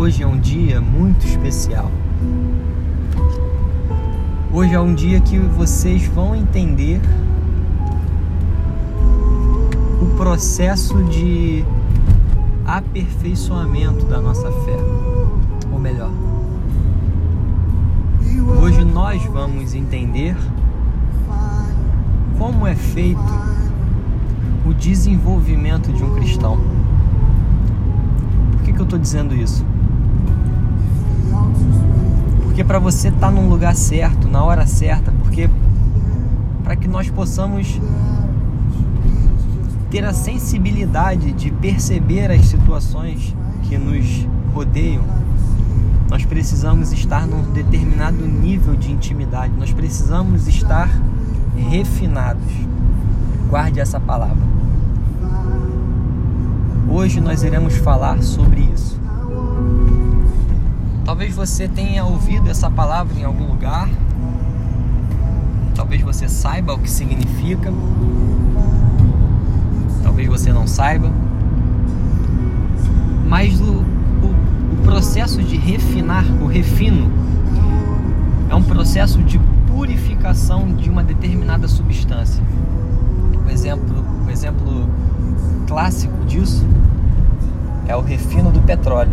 Hoje é um dia muito especial. Hoje é um dia que vocês vão entender o processo de aperfeiçoamento da nossa fé. Ou melhor, hoje nós vamos entender como é feito o desenvolvimento de um cristão. Por que, que eu estou dizendo isso? Porque para você estar tá num lugar certo, na hora certa, porque para que nós possamos ter a sensibilidade de perceber as situações que nos rodeiam, nós precisamos estar num determinado nível de intimidade, nós precisamos estar refinados. Guarde essa palavra. Hoje nós iremos falar sobre isso. Talvez você tenha ouvido essa palavra em algum lugar. Talvez você saiba o que significa. Talvez você não saiba. Mas o, o, o processo de refinar, o refino, é um processo de purificação de uma determinada substância. O exemplo, o exemplo clássico disso é o refino do petróleo.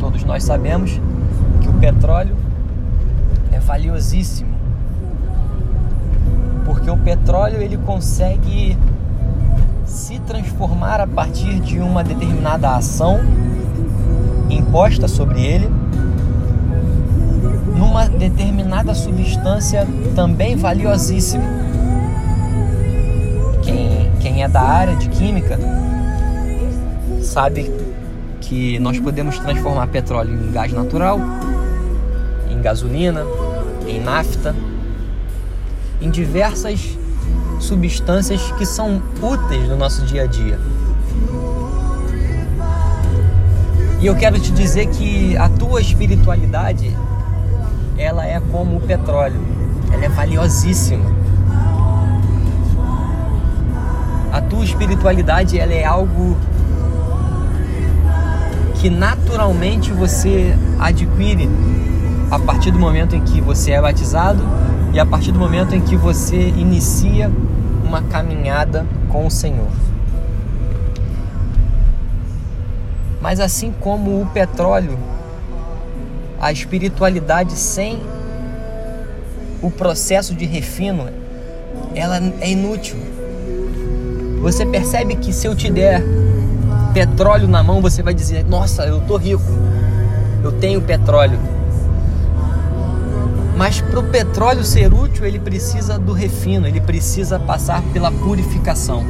Todos nós sabemos que o petróleo é valiosíssimo. Porque o petróleo ele consegue se transformar a partir de uma determinada ação imposta sobre ele numa determinada substância também valiosíssima. Quem, quem é da área de química sabe que nós podemos transformar petróleo em gás natural, em gasolina, em nafta, em diversas substâncias que são úteis no nosso dia a dia. E eu quero te dizer que a tua espiritualidade, ela é como o petróleo, ela é valiosíssima. A tua espiritualidade, ela é algo que naturalmente você adquire a partir do momento em que você é batizado e a partir do momento em que você inicia uma caminhada com o Senhor. Mas assim como o petróleo, a espiritualidade sem o processo de refino, ela é inútil. Você percebe que se eu te der petróleo na mão, você vai dizer: Nossa, eu tô rico, eu tenho petróleo. Mas para o petróleo ser útil, ele precisa do refino, ele precisa passar pela purificação.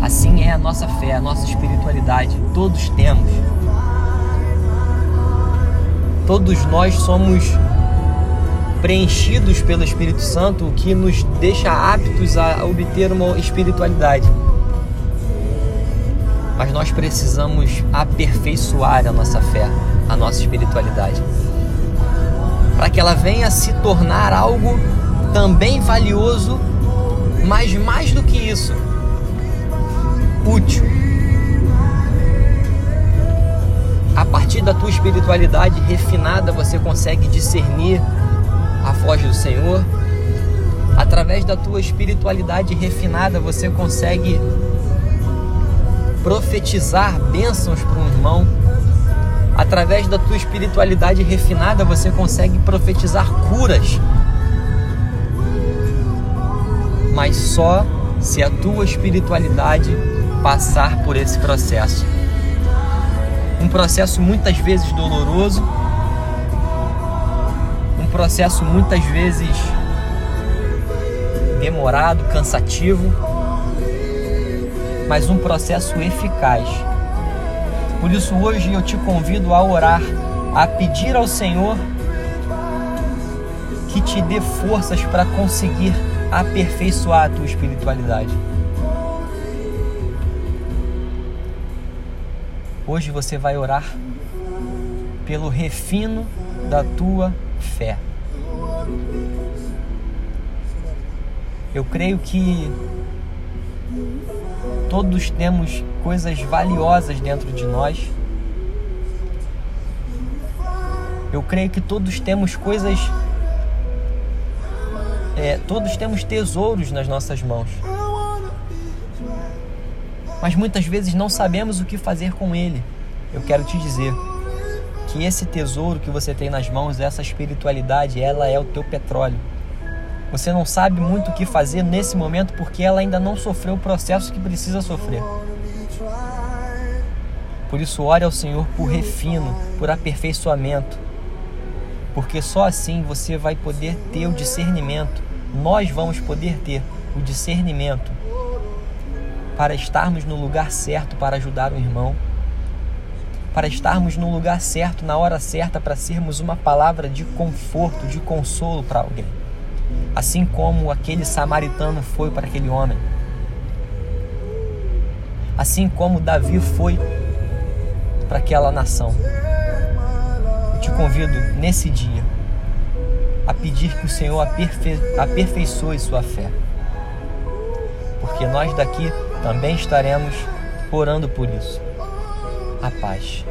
Assim é a nossa fé, a nossa espiritualidade. Todos temos. Todos nós somos preenchidos pelo Espírito Santo, o que nos deixa aptos a obter uma espiritualidade mas nós precisamos aperfeiçoar a nossa fé, a nossa espiritualidade, para que ela venha se tornar algo também valioso, mas mais do que isso, útil. A partir da tua espiritualidade refinada, você consegue discernir a voz do Senhor. Através da tua espiritualidade refinada, você consegue profetizar bênçãos para um irmão. Através da tua espiritualidade refinada, você consegue profetizar curas. Mas só se a tua espiritualidade passar por esse processo. Um processo muitas vezes doloroso, um processo muitas vezes demorado, cansativo mas um processo eficaz. Por isso, hoje eu te convido a orar, a pedir ao Senhor que te dê forças para conseguir aperfeiçoar a tua espiritualidade. Hoje você vai orar pelo refino da tua fé. Eu creio que Todos temos coisas valiosas dentro de nós. Eu creio que todos temos coisas. É, todos temos tesouros nas nossas mãos. Mas muitas vezes não sabemos o que fazer com ele. Eu quero te dizer que esse tesouro que você tem nas mãos, essa espiritualidade, ela é o teu petróleo. Você não sabe muito o que fazer nesse momento porque ela ainda não sofreu o processo que precisa sofrer. Por isso, ore ao Senhor por refino, por aperfeiçoamento, porque só assim você vai poder ter o discernimento. Nós vamos poder ter o discernimento para estarmos no lugar certo para ajudar o irmão, para estarmos no lugar certo, na hora certa, para sermos uma palavra de conforto, de consolo para alguém. Assim como aquele samaritano foi para aquele homem. Assim como Davi foi para aquela nação. Eu te convido nesse dia a pedir que o Senhor aperfei aperfeiçoe sua fé. Porque nós daqui também estaremos orando por isso. A paz.